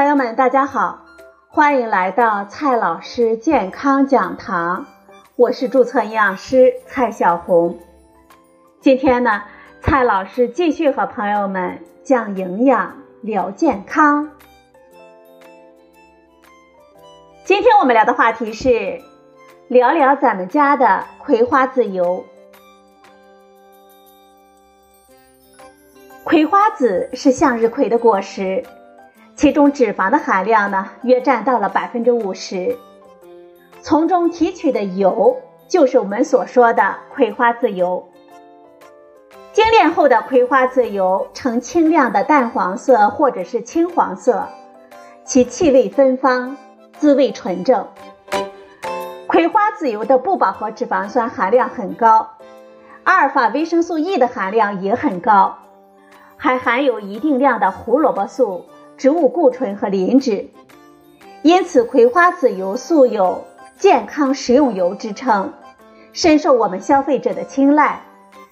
朋友们，大家好，欢迎来到蔡老师健康讲堂，我是注册营养师蔡小红。今天呢，蔡老师继续和朋友们讲营养、聊健康。今天我们聊的话题是聊聊咱们家的葵花籽油。葵花籽是向日葵的果实。其中脂肪的含量呢，约占到了百分之五十，从中提取的油就是我们所说的葵花籽油。精炼后的葵花籽油呈清亮的淡黄色或者是青黄色，其气味芬芳，滋味纯正。葵花籽油的不饱和脂肪酸含量很高，阿尔法维生素 E 的含量也很高，还含有一定量的胡萝卜素。植物固醇和磷脂，因此葵花籽油素有健康食用油之称，深受我们消费者的青睐，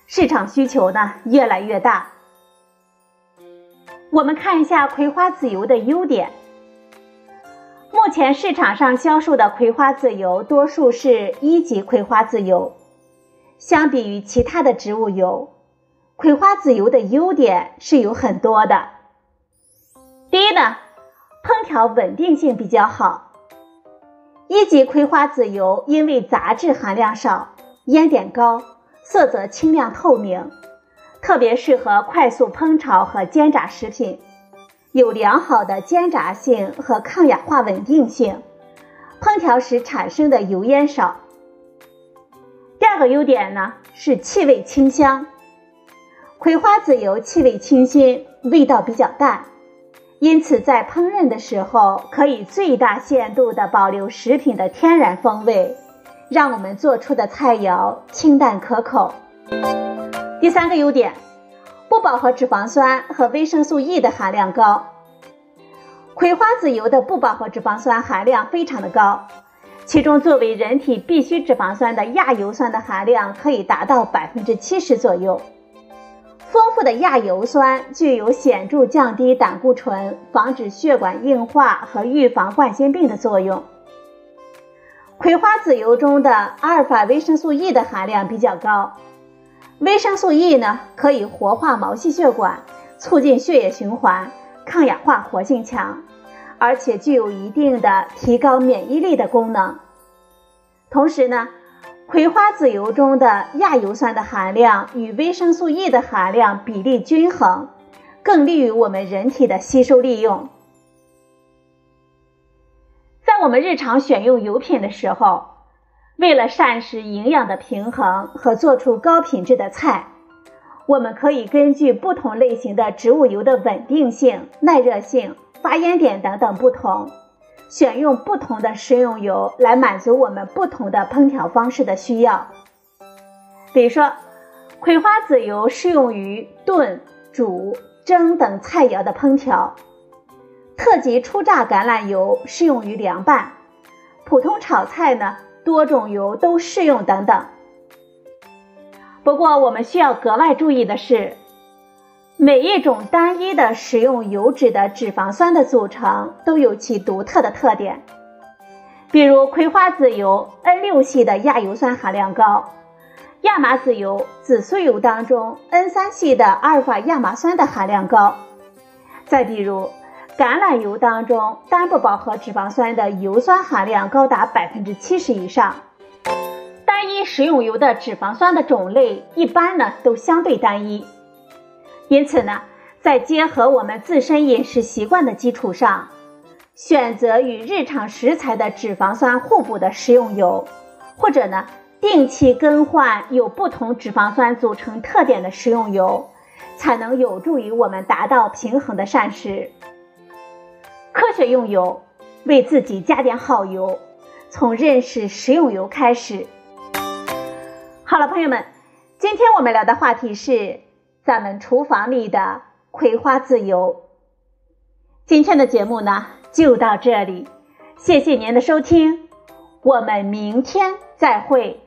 市场需求呢越来越大。我们看一下葵花籽油的优点。目前市场上销售的葵花籽油多数是一级葵花籽油，相比于其他的植物油，葵花籽油的优点是有很多的。第一呢，烹调稳定性比较好。一级葵花籽油因为杂质含量少、烟点高、色泽清亮透明，特别适合快速烹炒和煎炸食品，有良好的煎炸性和抗氧化稳定性，烹调时产生的油烟少。第二个优点呢是气味清香，葵花籽油气味清新，味道比较淡。因此，在烹饪的时候，可以最大限度地保留食品的天然风味，让我们做出的菜肴清淡可口。第三个优点，不饱和脂肪酸和维生素 E 的含量高。葵花籽油的不饱和脂肪酸含量非常的高，其中作为人体必需脂肪酸的亚油酸的含量可以达到百分之七十左右。丰富的亚油酸具有显著降低胆固醇、防止血管硬化和预防冠心病的作用。葵花籽油中的阿尔法维生素 E 的含量比较高，维生素 E 呢可以活化毛细血管，促进血液循环，抗氧化活性强，而且具有一定的提高免疫力的功能。同时呢。葵花籽油中的亚油酸的含量与维生素 E 的含量比例均衡，更利于我们人体的吸收利用。在我们日常选用油品的时候，为了膳食营养的平衡和做出高品质的菜，我们可以根据不同类型的植物油的稳定性、耐热性、发烟点等等不同。选用不同的食用油来满足我们不同的烹调方式的需要。比如说，葵花籽油适用于炖、煮、蒸等菜肴的烹调；特级初榨橄榄油适用于凉拌；普通炒菜呢，多种油都适用等等。不过，我们需要格外注意的是。每一种单一的食用油脂的脂肪酸的组成都有其独特的特点，比如葵花籽油 N 六系的亚油酸含量高，亚麻籽油、紫苏油当中 N 三系的阿尔法亚麻酸的含量高。再比如橄榄油当中单不饱和脂肪酸的油酸含量高达百分之七十以上。单一食用油的脂肪酸的种类一般呢都相对单一。因此呢，在结合我们自身饮食习惯的基础上，选择与日常食材的脂肪酸互补的食用油，或者呢，定期更换有不同脂肪酸组成特点的食用油，才能有助于我们达到平衡的膳食。科学用油，为自己加点好油，从认识食用油开始。好了，朋友们，今天我们聊的话题是。咱们厨房里的葵花籽油。今天的节目呢就到这里，谢谢您的收听，我们明天再会。